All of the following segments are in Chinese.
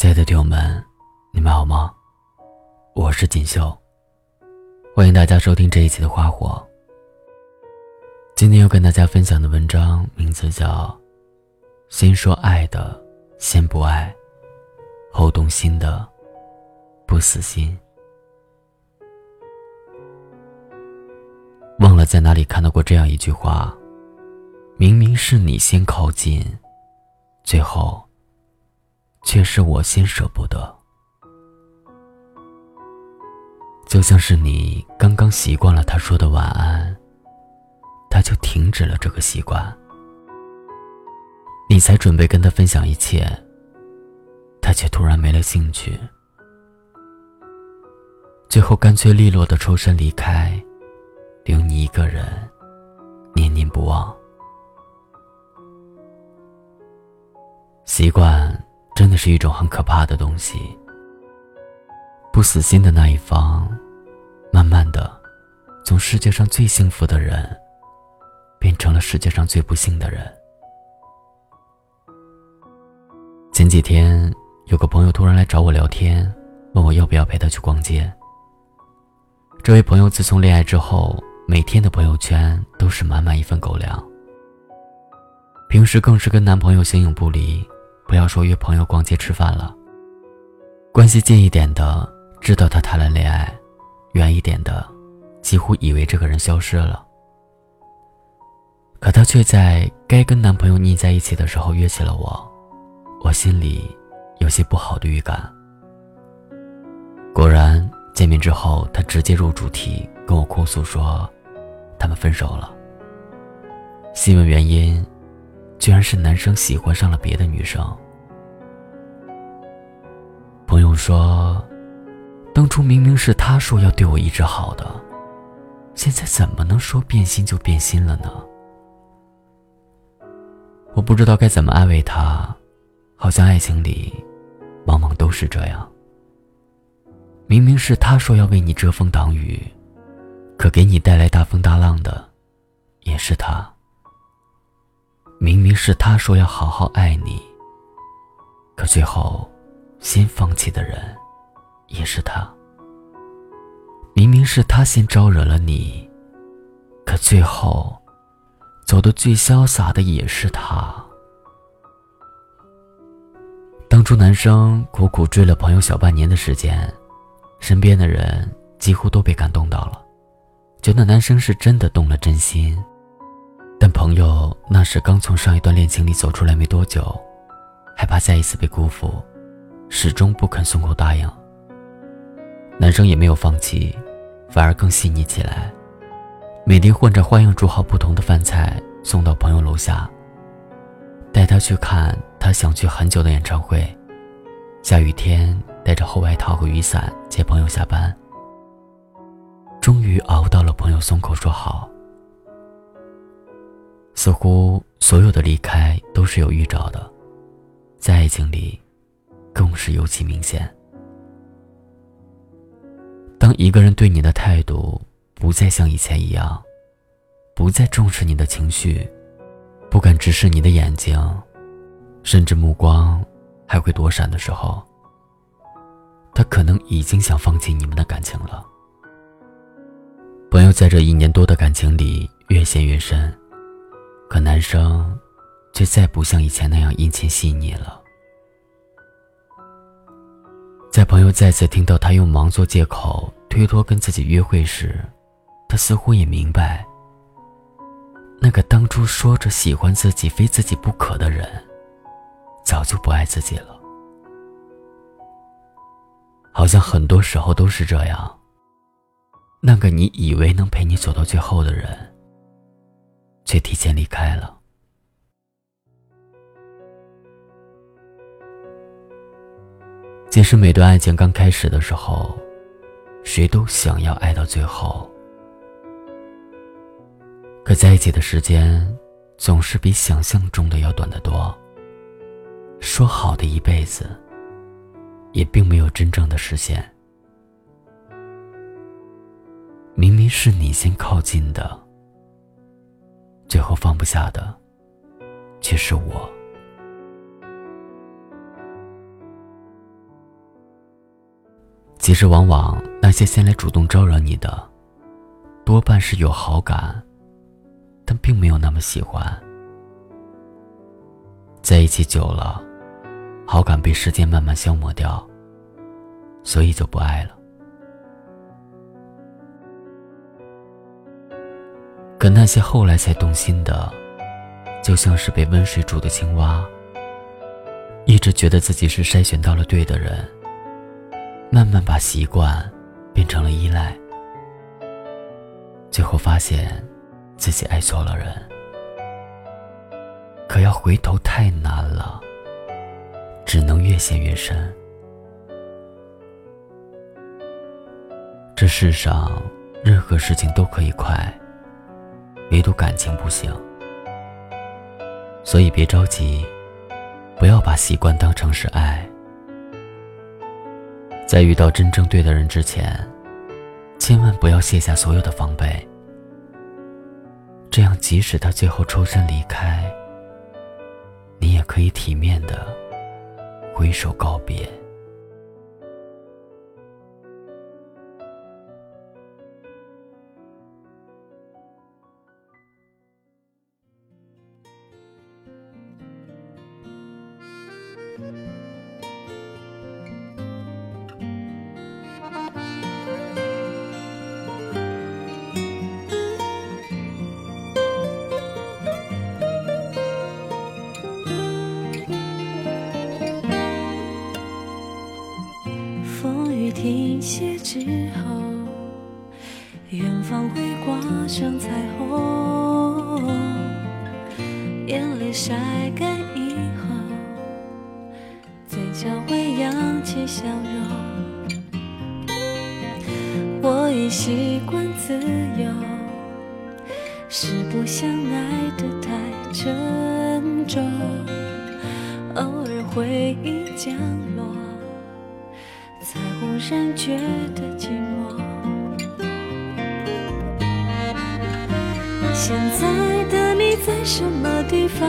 亲爱的听友们，你们好吗？我是锦绣，欢迎大家收听这一期的《花火》。今天要跟大家分享的文章名字叫《先说爱的先不爱，后动心的不死心》。忘了在哪里看到过这样一句话：明明是你先靠近，最后。却是我先舍不得，就像是你刚刚习惯了他说的晚安，他就停止了这个习惯。你才准备跟他分享一切，他却突然没了兴趣，最后干脆利落的抽身离开，留你一个人念念不忘。习惯。是一种很可怕的东西。不死心的那一方，慢慢的，从世界上最幸福的人，变成了世界上最不幸的人。前几天，有个朋友突然来找我聊天，问我要不要陪他去逛街。这位朋友自从恋爱之后，每天的朋友圈都是满满一份狗粮，平时更是跟男朋友形影不离。不要说约朋友逛街吃饭了。关系近一点的知道他谈了恋爱，远一点的几乎以为这个人消失了。可他却在该跟男朋友腻在一起的时候约起了我，我心里有些不好的预感。果然见面之后，他直接入主题跟我哭诉说，他们分手了。细问原因。居然是男生喜欢上了别的女生。朋友说，当初明明是他说要对我一直好的，现在怎么能说变心就变心了呢？我不知道该怎么安慰他，好像爱情里，往往都是这样。明明是他说要为你遮风挡雨，可给你带来大风大浪的，也是他。明明是他说要好好爱你，可最后先放弃的人也是他。明明是他先招惹了你，可最后走的最潇洒的也是他。当初男生苦苦追了朋友小半年的时间，身边的人几乎都被感动到了，觉得男生是真的动了真心。但朋友那时刚从上一段恋情里走出来没多久，害怕再一次被辜负，始终不肯松口答应。男生也没有放弃，反而更细腻起来，每天换着花样煮好不同的饭菜送到朋友楼下，带他去看他想去很久的演唱会。下雨天带着厚外套和雨伞接朋友下班。终于熬到了朋友松口说好。似乎所有的离开都是有预兆的，在爱情里，更是尤其明显。当一个人对你的态度不再像以前一样，不再重视你的情绪，不敢直视你的眼睛，甚至目光还会躲闪的时候，他可能已经想放弃你们的感情了。朋友在这一年多的感情里越陷越深。可男生，却再不像以前那样殷勤细腻了。在朋友再次听到他用忙做借口推脱跟自己约会时，他似乎也明白，那个当初说着喜欢自己非自己不可的人，早就不爱自己了。好像很多时候都是这样。那个你以为能陪你走到最后的人。却提前离开了。其实，每段爱情刚开始的时候，谁都想要爱到最后。可在一起的时间，总是比想象中的要短得多。说好的一辈子，也并没有真正的实现。明明是你先靠近的。最后放不下的，却是我。其实，往往那些先来主动招惹你的，多半是有好感，但并没有那么喜欢。在一起久了，好感被时间慢慢消磨掉，所以就不爱了。可那些后来才动心的，就像是被温水煮的青蛙，一直觉得自己是筛选到了对的人，慢慢把习惯变成了依赖，最后发现自己爱错了人。可要回头太难了，只能越陷越深。这世上任何事情都可以快。唯独感情不行，所以别着急，不要把习惯当成是爱。在遇到真正对的人之前，千万不要卸下所有的防备。这样，即使他最后抽身离开，你也可以体面的挥手告别。之后，远方会挂上彩虹。眼泪晒干以后，嘴角会扬起笑容。我已习惯自由，是不想爱得太沉重。偶尔回忆降落。然觉得寂寞。现在的你在什么地方？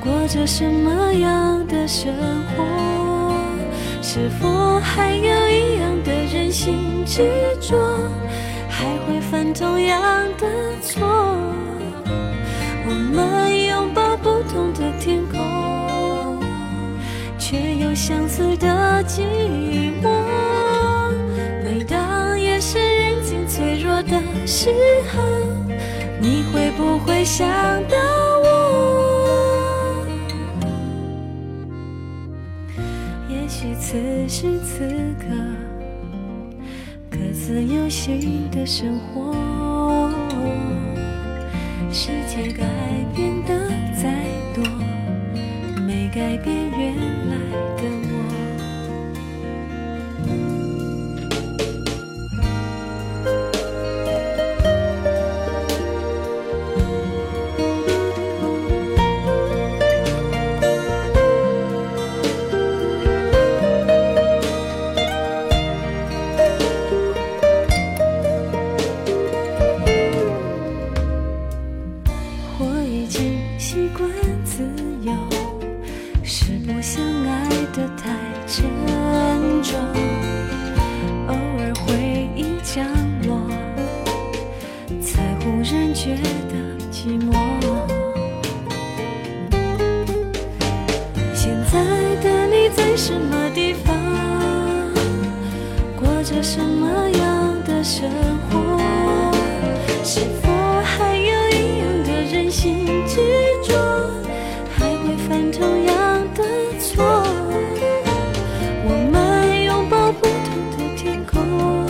过着什么样的生活？是否还有一样的任性执着？还会犯同样的错？我们拥抱不同的天空，相思的。寂寞。每当夜深人静脆弱的时候，你会不会想到我？也许此时此刻，各自有新的生活。是否还有一样的任性执着？还会犯同样的错？我们拥抱不同的天空，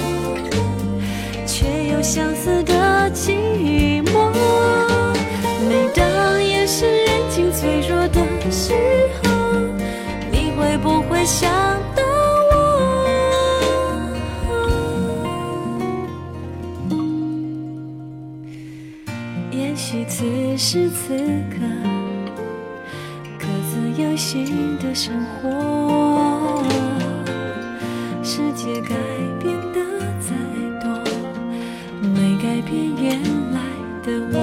却有相似此刻，各自有新的生活。世界改变的再多，没改变原来的我。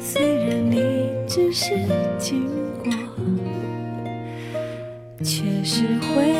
虽然你只是经过。却是回。